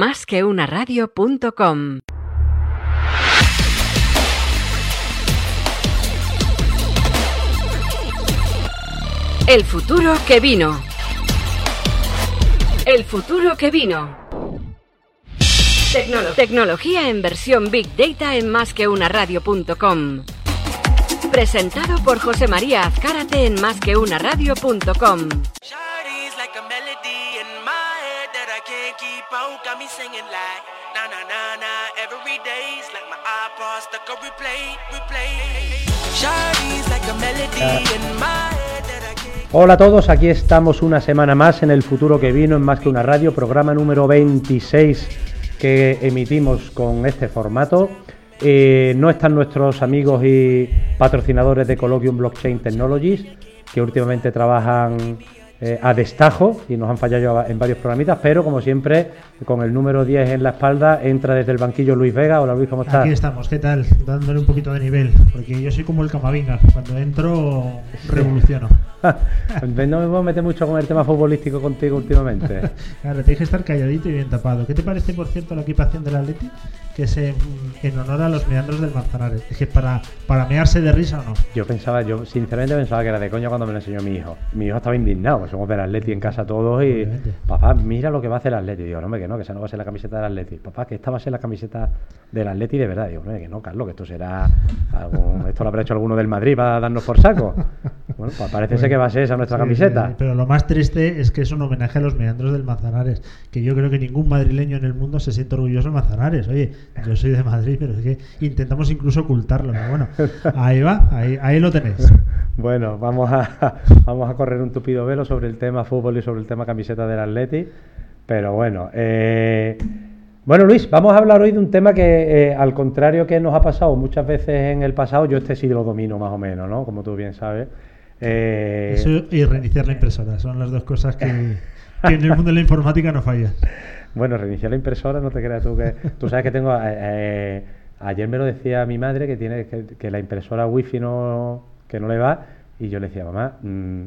Más que una radio.com El futuro que vino. El futuro que vino. Tecnología en versión Big Data en másqueunaradio.com. Presentado por José María Azcárate en Hola a todos, aquí estamos una semana más en el futuro que vino en Más que una radio, programa número 26 que emitimos con este formato. Eh, no están nuestros amigos y patrocinadores de Colloquium Blockchain Technologies, que últimamente trabajan eh, a destajo y nos han fallado en varios programitas, pero como siempre, con el número 10 en la espalda, entra desde el banquillo Luis Vega. Hola Luis, ¿cómo estás? Aquí estamos, ¿qué tal? Dándole un poquito de nivel, porque yo soy como el Camavinga, cuando entro revoluciono. no me puedo meter mucho con el tema futbolístico contigo últimamente. claro, tienes que estar calladito y bien tapado. ¿Qué te parece, por cierto, la equipación del Atleti? Que es en, honor a los meandros del Manzanares. Es que para, para mearse de risa o no. Yo pensaba, yo sinceramente pensaba que era de coño cuando me lo enseñó mi hijo. Mi hijo estaba indignado, pues somos del Atleti en casa todos y papá, mira lo que va a hacer el Atleti. Digo, no, hombre, que no, que esa no va a ser la camiseta del Atleti. Papá, que esta va a ser la camiseta del Atleti de verdad. Digo, no, que no, Carlos, que esto será esto lo habrá hecho alguno del Madrid para darnos por saco. Bueno, pues parece ser que va a ser esa nuestra camiseta. Pero lo más triste es que es un homenaje a los meandros del Manzanares, que yo creo que ningún madrileño en el mundo se siente orgulloso del Manzanares. Oye, yo soy de Madrid, pero es que intentamos incluso ocultarlo. bueno, ahí va, ahí, ahí lo tenéis. Bueno, vamos a, vamos a correr un tupido velo sobre el tema fútbol y sobre el tema camiseta del Atleti. Pero bueno, eh, bueno Luis, vamos a hablar hoy de un tema que eh, al contrario que nos ha pasado muchas veces en el pasado, yo este sí lo domino más o menos, ¿no? Como tú bien sabes. Eh, Eso y reiniciar la impresora, son las dos cosas que, que en el mundo de la informática no fallan. Bueno, reiniciar la impresora, no te creas tú que. Tú sabes que tengo. Eh, eh, ayer me lo decía mi madre que tiene que, la impresora wifi no, que no le va. Y yo le decía, mamá, mm,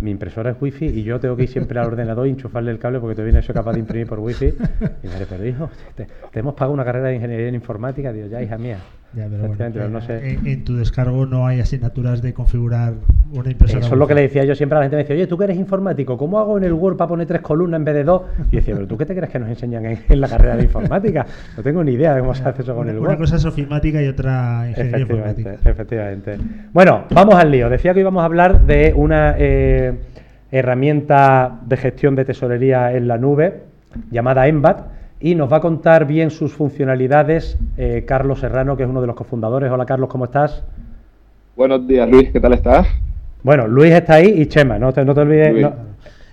mi impresora es wifi y yo tengo que ir siempre al ordenador y enchufarle el cable porque todavía no soy capaz de imprimir por wifi. Y me pero hijo, te, hemos pagado una carrera de ingeniería en informática. Digo, ya, hija mía. Ya, pero no sé. en, tu descargo no hay asignaturas de configurar una impresora. Eso es lo que le decía yo siempre a la gente. Me decía, oye, tú que eres informático, ¿cómo hago en el Word para poner tres columnas en vez de dos? Y decía, pero tú qué te crees que nos enseñan en, la carrera de informática? No tengo ni idea de cómo se hace eso con el Word. Una cosa es ofimática y otra ingeniería informática. Efectivamente. Bueno, vamos al lío. Decía que íbamos a hablar de una eh, herramienta de gestión de tesorería en la nube llamada Embat y nos va a contar bien sus funcionalidades eh, Carlos Serrano, que es uno de los cofundadores. Hola Carlos, ¿cómo estás? Buenos días Luis, ¿qué tal estás? Bueno, Luis está ahí y Chema, no te, no te olvides.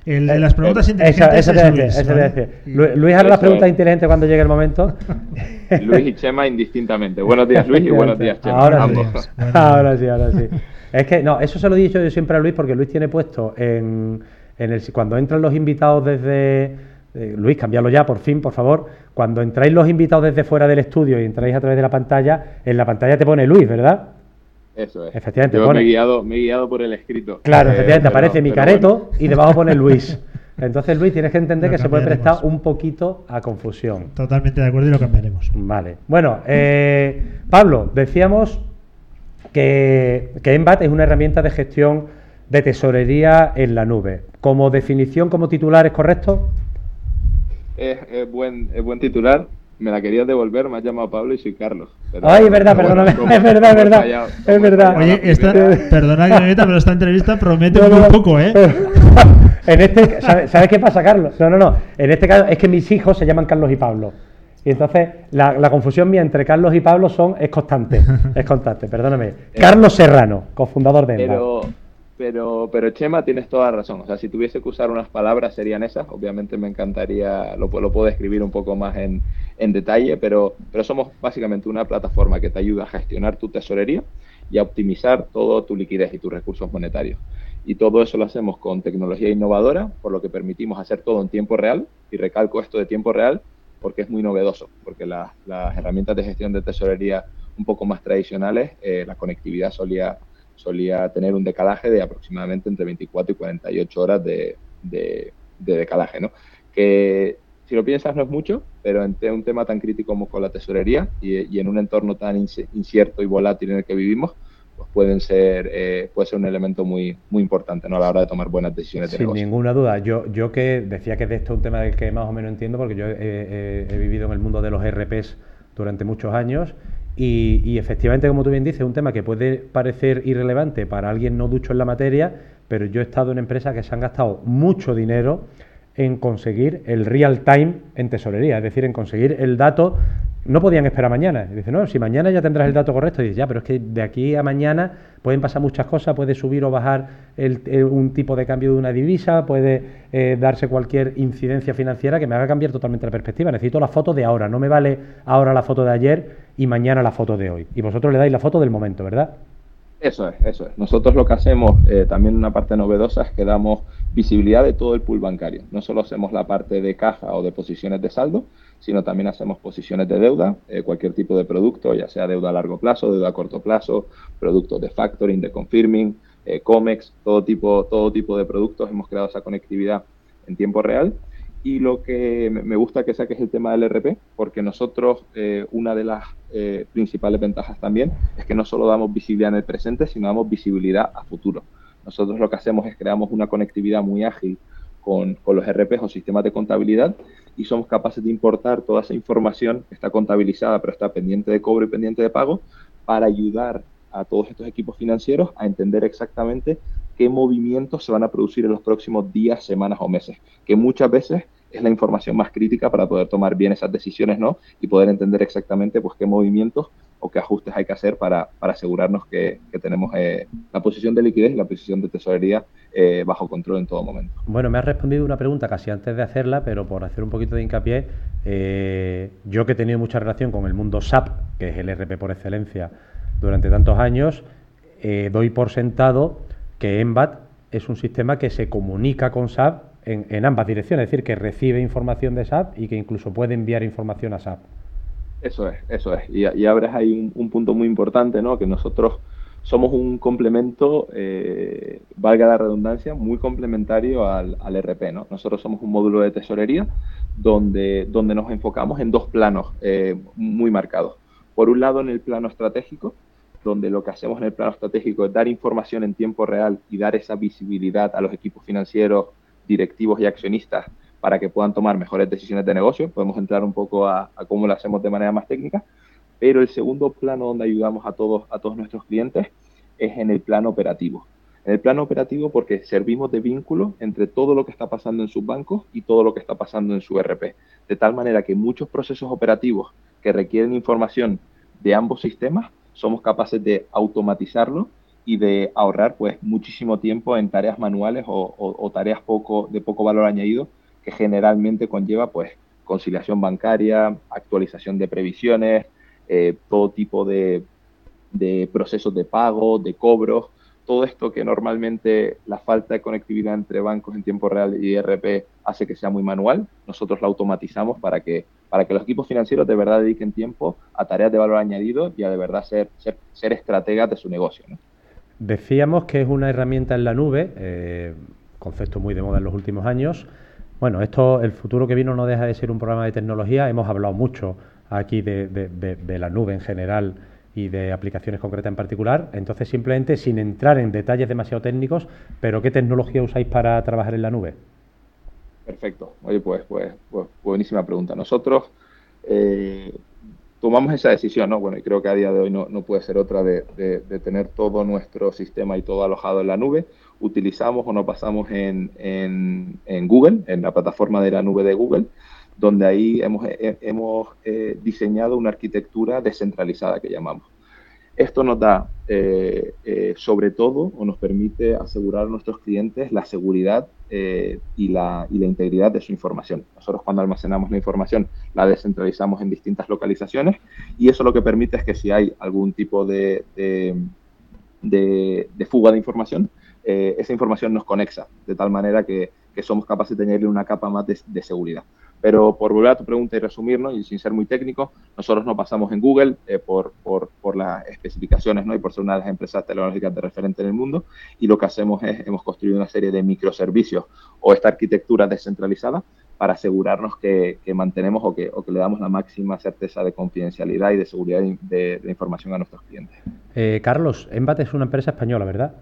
El de las preguntas inteligentes. Luis, Luis, hará las preguntas inteligentes cuando llegue el momento. Luis y Chema indistintamente. Buenos días, Luis, y buenos días, Chema. Ahora, sí, ahora sí, ahora sí. Es que, no, eso se lo he dicho yo siempre a Luis porque Luis tiene puesto en, en el. Cuando entran los invitados desde eh, Luis, cambiarlo ya, por fin, por favor. Cuando entráis los invitados desde fuera del estudio y entráis a través de la pantalla, en la pantalla te pone Luis, ¿verdad? Eso es. Efectivamente. Yo me, he guiado, me he guiado por el escrito. Claro, eh, efectivamente, aparece mi careto y debajo pone Luis. Entonces, Luis, tienes que entender que se puede prestar un poquito a confusión. Totalmente de acuerdo y lo cambiaremos. Vale. Bueno, eh, Pablo, decíamos que, que Embat es una herramienta de gestión de tesorería en la nube. Como definición, como titular, ¿es correcto? es, buen, es buen titular. Me la querías devolver, me has llamado Pablo y soy Carlos. Ay, es verdad, perdóname. es verdad, es verdad. es verdad. Oye, esta, perdona pero esta entrevista promete un muy poco, ¿eh? en este, ¿sabes, qué pasa, Carlos? No, no, no. En este caso es que mis hijos se llaman Carlos y Pablo. Y entonces la, la, confusión mía entre Carlos y Pablo son, es constante. Es constante, perdóname. Eh, Carlos Serrano, cofundador de Pero, pero, pero Chema, tienes toda razón. O sea, si tuviese que usar unas palabras serían esas. Obviamente me encantaría, lo, lo puedo escribir un poco más en, en, detalle, pero, pero somos básicamente una plataforma que te ayuda a gestionar tu tesorería y a optimizar todo tu liquidez y tus recursos monetarios. Y todo eso lo hacemos con tecnología innovadora, por lo que permitimos hacer todo en tiempo real. Y recalco esto de tiempo real porque es muy novedoso, porque las, herramientas de gestión de tesorería un poco más tradicionales, eh, la conectividad solía solía tener un decalaje de aproximadamente entre 24 y 48 horas de, de, decalaje, ¿no? Que si lo piensas no es mucho, pero en un tema tan crítico como con la tesorería y, en un entorno tan incierto y volátil en el que vivimos, pues pueden ser, eh, puede ser un elemento muy, muy importante ¿no? a la hora de tomar buenas decisiones de Sin ninguna duda. Yo, yo que decía que de esto es un tema del que más o menos entiendo, porque yo he, vivido en el mundo de los RPs durante muchos años y, y, efectivamente, como tú bien dices, es un tema que puede parecer irrelevante para alguien no ducho en la materia, pero yo he estado en empresas que se han gastado mucho dinero en conseguir el real time en tesorería, es decir, en conseguir el dato. No podían esperar mañana. dice, no, si mañana ya tendrás el dato correcto. Y ya, pero es que de aquí a mañana pueden pasar muchas cosas, puede subir o bajar un tipo de cambio de una divisa, puede eh, darse cualquier incidencia financiera que me haga cambiar totalmente la perspectiva. Necesito la foto de ahora, no me vale ahora la foto de ayer y mañana la foto de hoy. Y vosotros le dais la foto del momento, ¿verdad? Eso es, eso es. Nosotros lo que hacemos, eh, también una parte novedosa, es que damos visibilidad de todo el pool bancario. No solo hacemos la parte de caja o de posiciones de saldo, sino también hacemos posiciones de deuda, eh, cualquier tipo de producto, ya sea deuda a largo plazo, deuda a corto plazo, productos de factoring, de confirming, eh, COMEX, todo tipo, todo tipo de productos. Hemos creado esa conectividad en tiempo real y lo que me gusta que saques el tema del RP, porque nosotros eh, una de las eh, principales ventajas también es que no solo damos visibilidad en el presente, sino damos visibilidad a futuro. Nosotros lo que hacemos es creamos una conectividad muy ágil con, con los RPs o sistemas de contabilidad y somos capaces de importar toda esa información que está contabilizada pero está pendiente de cobro y pendiente de pago para ayudar a todos estos equipos financieros a entender exactamente qué movimientos se van a producir en los próximos días, semanas o meses, que muchas veces es la información más crítica para poder tomar bien esas decisiones, ¿no? Y poder entender exactamente pues qué movimientos o qué ajustes hay que hacer para, asegurarnos que, tenemos eh, la posición de liquidez y la posición de tesorería eh, bajo control en todo momento. Bueno, me has respondido una pregunta casi antes de hacerla, pero por hacer un poquito de hincapié, eh, yo que he tenido mucha relación con el mundo SAP, que es el RP por excelencia, durante tantos años, doy por sentado que EMBAT es un sistema que se comunica con SAP en, ambas direcciones, es decir, que recibe información de SAP y que incluso puede enviar información a SAP. Eso es, eso es. Y, y abres ahí un, punto muy importante, ¿no? Que nosotros somos un complemento, eh, valga la redundancia, muy complementario al, al, RP, ¿no? Nosotros somos un módulo de tesorería donde, donde nos enfocamos en dos planos eh, muy marcados. Por un lado, en el plano estratégico, donde lo que hacemos en el plano estratégico es dar información en tiempo real y dar esa visibilidad a los equipos financieros, directivos y accionistas para que puedan tomar mejores decisiones de negocio. Podemos entrar un poco a, cómo lo hacemos de manera más técnica. Pero el segundo plano donde ayudamos a todos, a todos nuestros clientes es en el plano operativo. En el plano operativo porque servimos de vínculo entre todo lo que está pasando en sus bancos y todo lo que está pasando en su RP. De tal manera que muchos procesos operativos que requieren información de ambos sistemas somos capaces de automatizarlo y de ahorrar pues muchísimo tiempo en tareas manuales o, tareas poco, de poco valor añadido que generalmente conlleva pues conciliación bancaria, actualización de previsiones, eh, todo tipo de, de procesos de pago, de cobros, todo esto que normalmente la falta de conectividad entre bancos en tiempo real y ERP hace que sea muy manual, nosotros lo automatizamos para que, para que los equipos financieros de verdad dediquen tiempo a tareas de valor añadido y a de verdad ser, ser, estrategas de su negocio. Decíamos que es una herramienta en la nube, eh, concepto muy de moda en los últimos años. Bueno, esto, el futuro que vino no deja de ser un programa de tecnología. Hemos hablado mucho aquí de, de la nube en general y de aplicaciones concretas en particular. Entonces, simplemente sin entrar en detalles demasiado técnicos, pero ¿qué tecnología usáis para trabajar en la nube? Perfecto. Oye, pues, pues, pues buenísima pregunta. Nosotros eh, tomamos esa decisión, ¿no? Bueno, y creo que a día de hoy no, puede ser otra de, tener todo nuestro sistema y todo alojado en la nube. Utilizamos o nos pasamos en, en, Google, en la plataforma de la nube de Google, donde ahí hemos, eh, hemos eh, diseñado una arquitectura descentralizada que llamamos. Esto nos da, eh, sobre todo, o nos permite asegurar a nuestros clientes la seguridad y, la, integridad de su información. Nosotros cuando almacenamos la información la descentralizamos en distintas localizaciones y eso lo que permite es que si hay algún tipo de, de, fuga de información, esa información nos conexa de tal manera que, que, somos capaces de tenerle una capa más de seguridad. Pero por volver a tu pregunta y resumirnos, y sin ser muy técnico, nosotros nos basamos en Google eh, por, por, por, las especificaciones ¿no? y por ser una de las empresas tecnológicas de referente en el mundo. Y lo que hacemos es, hemos construido una serie de microservicios o esta arquitectura descentralizada para asegurarnos que, mantenemos o que, o que, le damos la máxima certeza de confidencialidad y de seguridad de, información a nuestros clientes. Eh, Carlos, Embat es una empresa española, ¿verdad?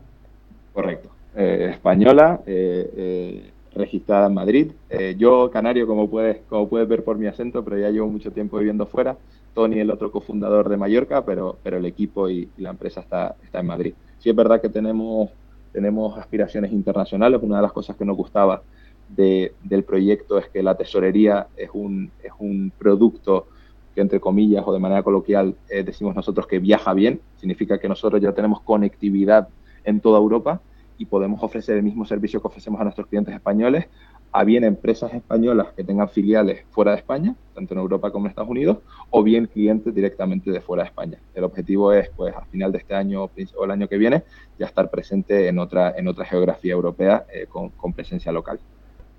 Correcto. Eh, española, eh, registrada en Madrid. yo, canario, como puedes, como puedes ver por mi acento, pero ya llevo mucho tiempo viviendo fuera. Tony, el otro cofundador de Mallorca, pero, pero el equipo y, la empresa está, está en Madrid. Sí es verdad que tenemos, tenemos aspiraciones internacionales. Una de las cosas que nos gustaba del proyecto es que la tesorería es un, es un producto que entre comillas o de manera coloquial eh, decimos nosotros que viaja bien, significa que nosotros ya tenemos conectividad en toda Europa y podemos ofrecer el mismo servicio que ofrecemos a nuestros clientes españoles a bien empresas españolas que tengan filiales fuera de España, tanto en Europa como en Estados Unidos, o bien clientes directamente de fuera de España. El objetivo es, pues, a final de este año o el año que viene, ya estar presente en otra, en otra geografía europea eh, con, con presencia local.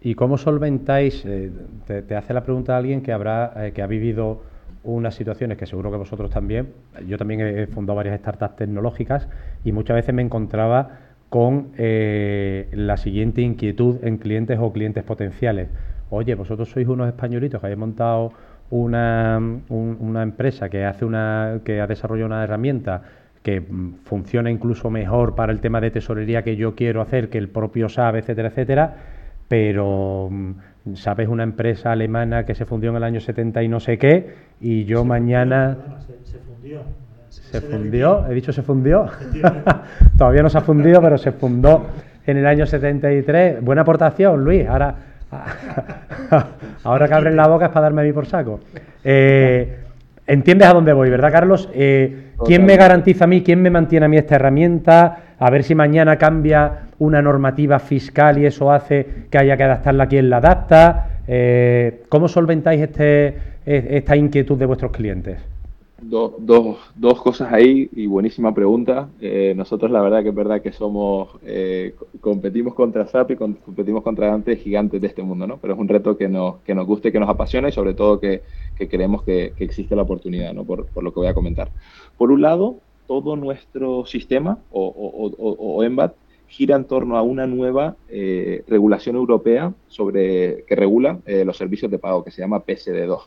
¿Y cómo solventáis? Eh, te, hace la pregunta alguien que habrá eh, que ha vivido unas situaciones que seguro que vosotros también. Yo también he fundado varias startups tecnológicas y muchas veces me encontraba con eh, la siguiente inquietud en clientes o clientes potenciales. Oye, vosotros sois unos españolitos que habéis montado una, una empresa que hace una que ha desarrollado una herramienta que mm, funciona incluso mejor para el tema de tesorería que yo quiero hacer que el propio SAP, etcétera, etcétera pero mm, sabes una empresa alemana que se fundió en el año 70 y no sé qué, y yo mañana... se, fundió. Se, fundió, he dicho se fundió. Todavía no se ha fundido, pero se fundó en el año 73. Buena aportación, Luis. Ahora, ahora que abren la boca es para darme a mí por saco. Eh, entiendes a dónde voy, ¿verdad, Carlos? Eh, ¿Quién me garantiza a mí, quién me mantiene a mí esta herramienta? A ver si mañana cambia una normativa fiscal y eso hace que haya que adaptarla a quien la adapta. Eh, ¿Cómo solventáis este, e, esta inquietud de vuestros clientes? Dos, dos cosas ahí y buenísima pregunta. Eh, nosotros la verdad que es verdad que somos, eh, competimos contra SAP y competimos contra grandes gigantes de este mundo, ¿no? Pero es un reto que nos, que nos guste, que nos apasiona y sobre todo que, que creemos que, existe la oportunidad, ¿no? Por, por, lo que voy a comentar. Por un lado, todo nuestro sistema o, o, o, o EMBAT gira en torno a una nueva eh, regulación europea sobre que regula eh, los servicios de pago, que se llama PSD2.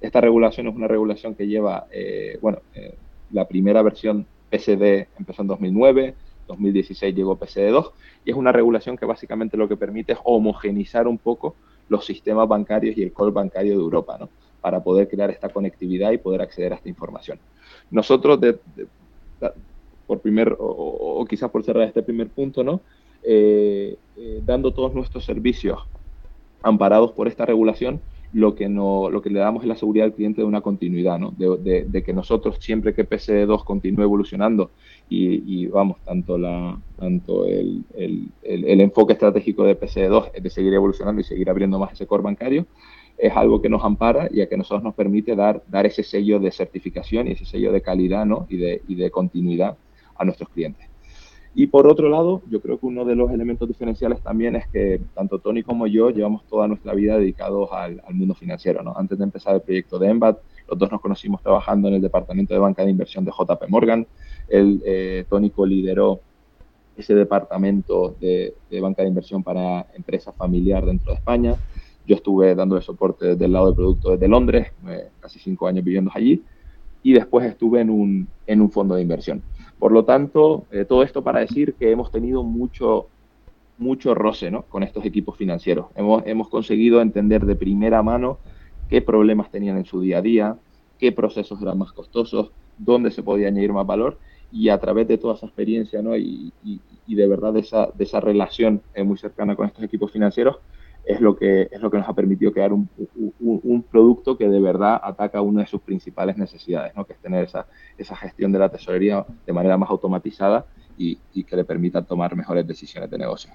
Esta regulación es una regulación que lleva, eh, bueno, la primera versión PSD empezó en 2009, 2016 llegó PSD2 y es una regulación que básicamente lo que permite es homogenizar un poco los sistemas bancarios y el core bancario de Europa, ¿no? Para poder crear esta conectividad y poder acceder a esta información. Nosotros, por primer, o, quizás por cerrar este primer punto, ¿no? Eh, eh, dando todos nuestros servicios amparados por esta regulación, lo que, no, lo que le damos es la seguridad al cliente de una continuidad, ¿no? de, que nosotros siempre que PSD2 continúe evolucionando y, vamos, tanto, la, tanto el, el, el, enfoque estratégico de PSD2 es de seguir evolucionando y seguir abriendo más ese core bancario, es algo que nos ampara y a que nosotros nos permite dar, dar ese sello de certificación y ese sello de calidad ¿no? y, de, y de continuidad a nuestros clientes. Y por otro lado, yo creo que uno de los elementos diferenciales también es que tanto Tony como yo llevamos toda nuestra vida dedicados al, mundo financiero. ¿no? Antes de empezar el proyecto de Embat, los dos nos conocimos trabajando en el departamento de banca de inversión de JP Morgan. El eh, Tony lideró ese departamento de, banca de inversión para empresas familiar dentro de España. Yo estuve dando el soporte del lado de producto desde Londres, eh, casi cinco años viviendo allí, y después estuve en un, en un fondo de inversión. Por lo tanto, eh, todo esto para decir que hemos tenido mucho, mucho roce ¿no? con estos equipos financieros. Hemos, hemos conseguido entender de primera mano qué problemas tenían en su día a día, qué procesos eran más costosos, dónde se podía añadir más valor y a través de toda esa experiencia ¿no? y, y, y de verdad de esa, de esa relación eh, muy cercana con estos equipos financieros, es lo que, es lo que nos ha permitido crear un, un, producto que de verdad ataca una de sus principales necesidades, ¿no? que es tener esa, esa gestión de la tesorería de manera más automatizada y, y que le permita tomar mejores decisiones de negocio.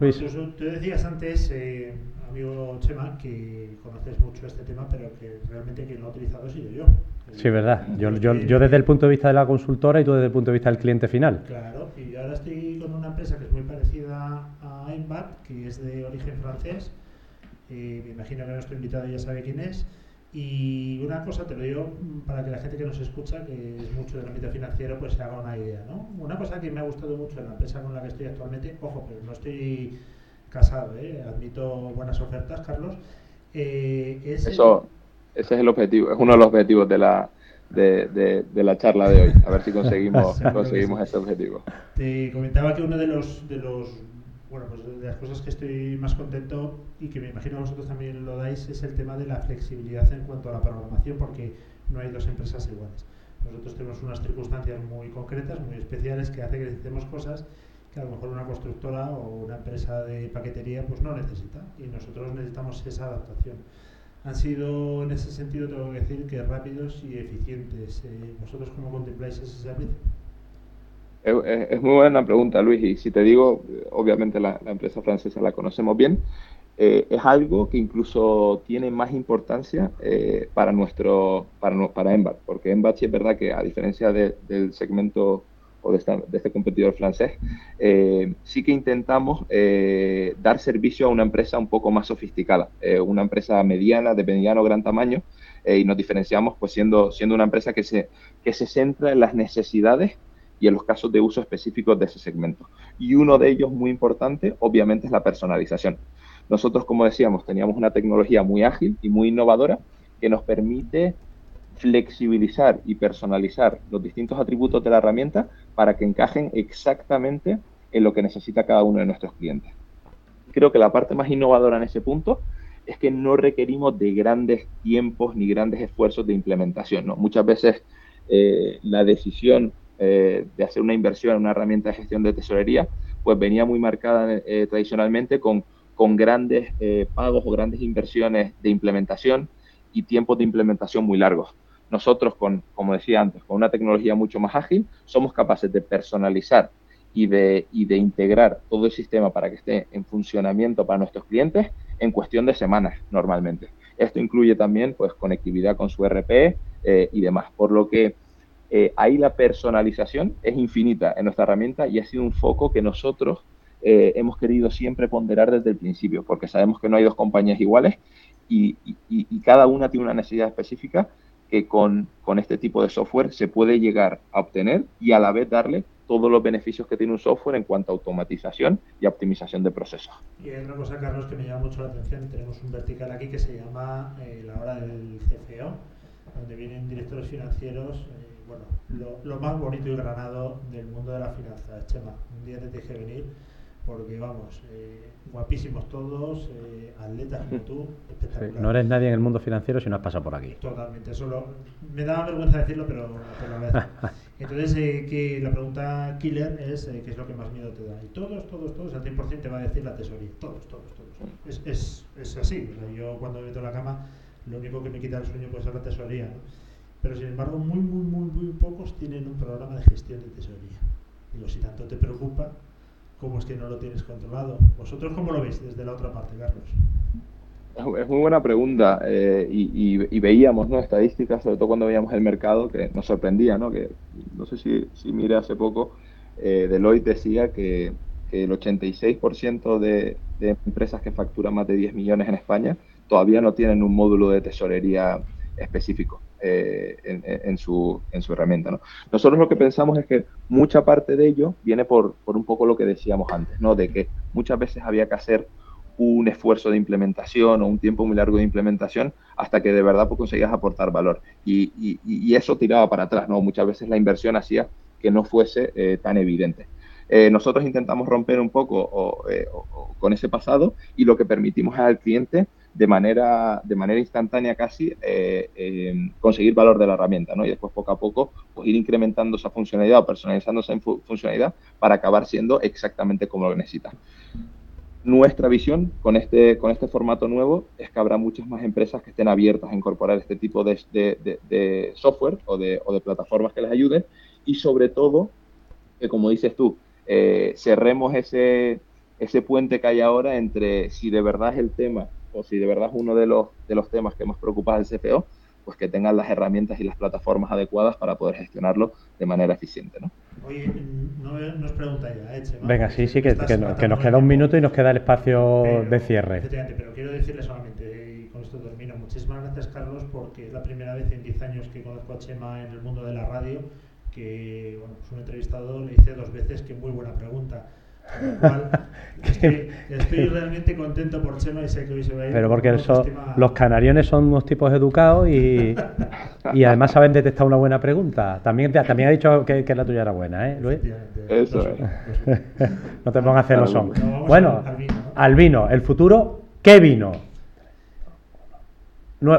Luis. Tú, decías antes, eh, amigo Chema, que conoces mucho este tema, pero que realmente quien lo ha utilizado he sido yo. Sí, verdad. Yo, yo, yo, desde el punto de vista de la consultora y tú desde el punto de vista del cliente final. Claro, y ahora estoy con una empresa que es muy parecida a Embat, que es de origen francés. Eh, me imagino que nuestro invitado ya sabe quién es. Y una cosa te lo digo para que la gente que nos escucha, que es mucho del ámbito financiero, pues se haga una idea. ¿no? Una cosa que me ha gustado mucho en la empresa con la que estoy actualmente, ojo, pero no estoy casado, ¿eh? admito buenas ofertas, Carlos, Eh, Eso, ese es el objetivo, es uno de los objetivos de la, de, de, la charla de hoy. A ver si conseguimos, conseguimos ese objetivo. Te comentaba que uno de los, de los bueno, pues de las cosas que estoy más contento y que me imagino vosotros también lo dais es el tema de la flexibilidad en cuanto a la programación, porque no hay dos empresas iguales. Nosotros tenemos unas circunstancias muy concretas, muy especiales, que hace que necesitemos cosas que a lo mejor una constructora o una empresa de paquetería pues no necesita y nosotros necesitamos esa adaptación. Han sido en ese sentido, tengo que decir, que rápidos y eficientes. Eh, ¿Vosotros cómo contempláis ese servicio? Es, muy buena pregunta, Luis, y si te digo, obviamente la, empresa francesa la conocemos bien, eh, es algo que incluso tiene más importancia eh, para nuestro para, para Embat, porque Embat es verdad que a diferencia del segmento o de, este competidor francés, eh, sí que intentamos dar servicio a una empresa un poco más sofisticada, una empresa mediana, de mediano o gran tamaño, y nos diferenciamos pues siendo, siendo una empresa que se, que se centra en las necesidades y en los casos de uso específicos de ese segmento. Y uno de ellos muy importante, obviamente, es la personalización. Nosotros, como decíamos, teníamos una tecnología muy ágil y muy innovadora que nos permite flexibilizar y personalizar los distintos atributos de la herramienta para que encajen exactamente en lo que necesita cada uno de nuestros clientes. Creo que la parte más innovadora en ese punto es que no requerimos de grandes tiempos ni grandes esfuerzos de implementación. ¿no? Muchas veces eh, la decisión eh, de hacer una inversión en una herramienta de gestión de tesorería, pues venía muy marcada eh, tradicionalmente con, con grandes eh, pagos o grandes inversiones de implementación y tiempos de implementación muy largos. Nosotros, con, como decía antes, con una tecnología mucho más ágil, somos capaces de personalizar y de, y de integrar todo el sistema para que esté en funcionamiento para nuestros clientes en cuestión de semanas normalmente. Esto incluye también pues, conectividad con su RP y demás, por lo que eh, ahí la personalización es infinita en nuestra herramienta y ha sido un foco que nosotros eh, hemos querido siempre ponderar desde el principio, porque sabemos que no hay dos compañías iguales y, cada una tiene una necesidad específica que con, este tipo de software se puede llegar a obtener y a la vez darle todos los beneficios que tiene un software en cuanto a automatización y optimización de procesos. Y hay otra cosa, Carlos, que me llama mucho la atención. Tenemos un vertical aquí que se llama eh, la hora del CFO, donde vienen directores financieros bueno, lo, más bonito y granado del mundo de la finanza, Chema. Un día te dije venir porque, vamos, eh, guapísimos todos, eh, atletas como tú, espectacular. no eres nadie en el mundo financiero si no has pasado por aquí. Totalmente, solo me da vergüenza decirlo, pero, pero a veces. Entonces, eh, que la pregunta killer es qué es lo que más miedo te da. Y todos, todos, todos, al 100% te va a decir la tesoría. Todos, todos, todos. Es, es, es así. yo cuando me meto en la cama, lo único que me quita el sueño puede ser la tesoría. ¿no? Pero sin embargo muy, muy, muy, muy pocos tienen un programa de gestión de tesorería. Digo, si tanto te preocupa, ¿cómo es que no lo tienes controlado? ¿Vosotros cómo lo veis desde la otra parte, Carlos? Es muy buena pregunta eh, y, veíamos estadísticas, sobre todo cuando veíamos el mercado, que nos sorprendía, ¿no? que no sé si, si mire hace poco, eh, Deloitte decía que, el 86% de, de empresas que facturan más de 10 millones en España todavía no tienen un módulo de tesorería específico. Eh, en, su, en su herramienta. ¿no? Nosotros lo que pensamos es que mucha parte de ello viene por, por un poco lo que decíamos antes, ¿no? de que muchas veces había que hacer un esfuerzo de implementación o un tiempo muy largo de implementación hasta que de verdad pues, conseguías aportar valor. Y, y, eso tiraba para atrás, ¿no? Muchas veces la inversión hacía que no fuese eh, tan evidente. Eh, nosotros intentamos romper un poco con ese pasado y lo que permitimos al cliente de manera, de manera instantánea casi eh, eh, conseguir valor de la herramienta, ¿no? Y después poco a poco pues, ir incrementando esa funcionalidad o personalizando esa funcionalidad para acabar siendo exactamente como lo necesita. Nuestra visión con este, con este formato nuevo es que habrá muchas más empresas que estén abiertas a incorporar este tipo de, de, software o de, o de plataformas que les ayuden y sobre todo, que como dices tú, eh, cerremos ese, ese puente que hay ahora entre si de verdad es el tema o si de verdad es uno de los, de los temas que más preocupa al CPO, pues que tengan las herramientas y las plataformas adecuadas para poder gestionarlo de manera eficiente. ¿no? Oye, no, nos pregunta ya, ¿eh, Venga, sí, sí, que, que, nos queda un minuto y nos queda el espacio de cierre. Efectivamente, pero quiero decirle solamente, y con esto termino, muchísimas gracias Carlos, porque es la primera vez en 10 años que conozco a Chema en el mundo de la radio, que bueno, pues un entrevistador le hice dos veces que muy buena pregunta Estoy, estoy, realmente contento por Chema y sé que hoy se va a ir. Pero porque los canariones son unos tipos educados y, y, además saben detectar una buena pregunta. También, también ha dicho que, que la tuya era buena, ¿eh, Luis? Eso es. no te pongas celoso. bueno, al vino. El futuro, ¿qué vino?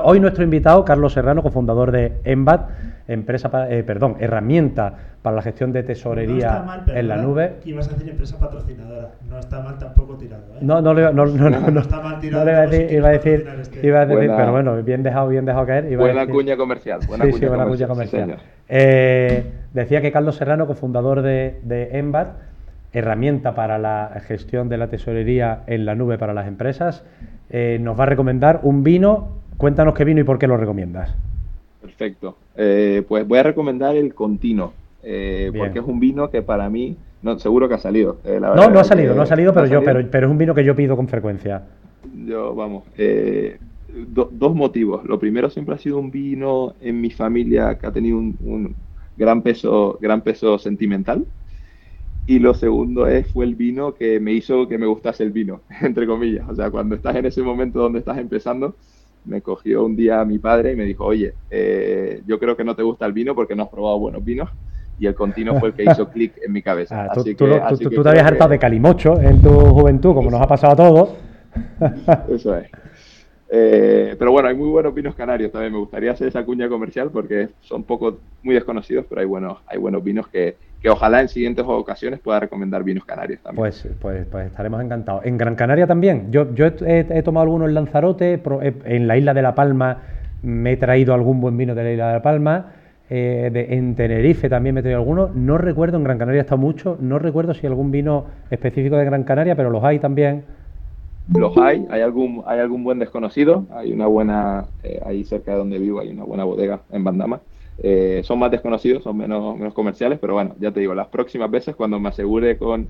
Hoy nuestro invitado, Carlos Serrano, cofundador de Embat, empresa, eh, perdón, herramienta para la gestión de tesorería en la nube. ibas a decir empresa patrocinadora. No está mal tampoco tirado. ¿eh? No, no, no, no, no, no, está mal tirado. No le iba a decir, iba a decir, este iba a decir pero bueno, bien dejado, bien dejado caer. buena cuña comercial. Buena sí, cuña sí, buena cuña comercial. eh, decía que Carlos Serrano, cofundador de, de Embat, herramienta para la gestión de la tesorería en la nube para las empresas, eh, nos va a recomendar un vino Cuéntanos qué vino y por qué lo recomiendas. Perfecto. Eh, pues voy a recomendar el Contino, eh, porque es un vino que para mí, no, seguro que ha salido. Eh, no, no ha salido, no ha salido, pero yo, Pero, pero es un vino que yo pido con frecuencia. Yo, vamos, dos motivos. Lo primero siempre ha sido un vino en mi familia que ha tenido un, gran peso, gran peso sentimental. Y lo segundo es, fue el vino que me hizo que me gustase el vino, entre comillas. O sea, cuando estás en ese momento donde estás empezando, me cogió un día mi padre y me dijo, oye, eh, yo creo que no te gusta el vino porque no has probado buenos vinos. Y el continuo fue el que hizo clic en mi cabeza. Ah, tú, te habías hartado de calimocho en tu juventud, como nos ha pasado a todos. Eso es. Eh, pero bueno, hay muy buenos vinos canarios también. Me gustaría hacer esa cuña comercial porque son poco muy desconocidos, pero hay buenos, hay buenos vinos que, que ojalá en siguientes ocasiones pueda recomendar vinos canarios también. Pues, pues, pues estaremos encantados. En Gran Canaria también. Yo, yo he, tomado algunos en Lanzarote, en la isla de La Palma me he traído algún buen vino de la isla de La Palma. Eh, en Tenerife también me he traído algunos. No recuerdo, en Gran Canaria está mucho. No recuerdo si algún vino específico de Gran Canaria, pero los hay también los hay, hay algún, hay algún buen desconocido, hay una buena, eh, ahí cerca de donde vivo hay una buena bodega en Bandama. Eh, son más desconocidos, son menos, menos comerciales, pero bueno, ya te digo, las próximas veces cuando me asegure con,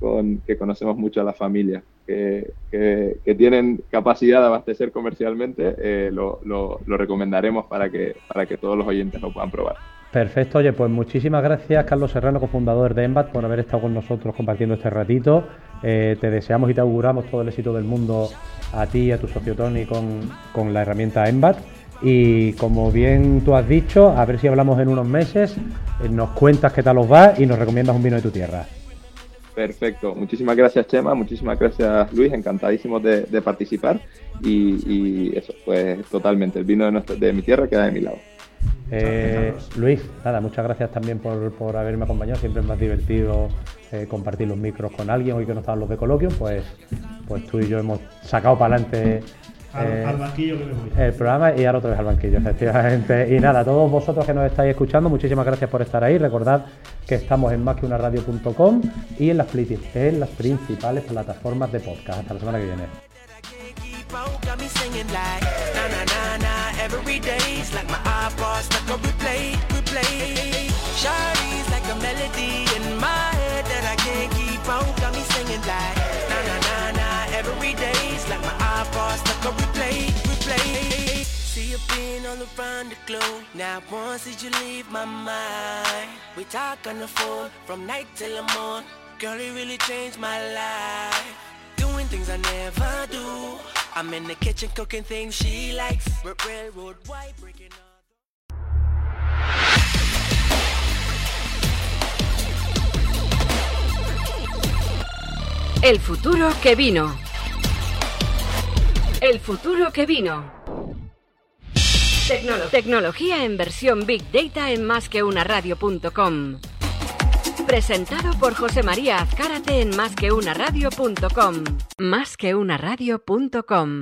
con que conocemos mucho a la familia, que, que, tienen capacidad de abastecer comercialmente, eh, lo, lo, lo, recomendaremos para que, para que todos los oyentes lo puedan probar. Perfecto, oye, pues muchísimas gracias Carlos Serrano, cofundador de Embat, por haber estado con nosotros compartiendo este ratito. Eh, te deseamos y te auguramos todo el éxito del mundo a ti y a tu socio Tony con, la herramienta Embat. Y como bien tú has dicho, a ver si hablamos en unos meses, eh, nos cuentas qué tal os va y nos recomiendas un vino de tu tierra. Perfecto, muchísimas gracias Chema, muchísimas gracias Luis, encantadísimo de, participar y, eso, pues totalmente, el vino de, de mi tierra queda de mi lado. Eh, Luis, nada, muchas gracias también por, haberme acompañado. Siempre es más divertido eh, compartir los micros con alguien. Hoy que no estaban los de coloquio, pues, pues tú y yo hemos sacado para adelante eh, al, banquillo el programa y ahora otra vez al banquillo, efectivamente. Y nada, a todos vosotros que nos estáis escuchando, muchísimas gracias por estar ahí. Recordad que estamos en másqueunaradio.com y en las, en las principales plataformas de podcast. Hasta la semana que viene. Shawty's like a melody in my head that I can't keep. Got me singing like replay. See you been all around the globe. Now once did you leave my mind? We talk on the phone from night till the morning. Girl, it really changed my life. Doing things I never do. I'm in the kitchen cooking things she likes. Railroad white breaking El futuro que vino. El futuro que vino. Tecnología en versión Big Data en más que Presentado por José María Azcárate en másqueunaradio.com. Másqueunaradio.com.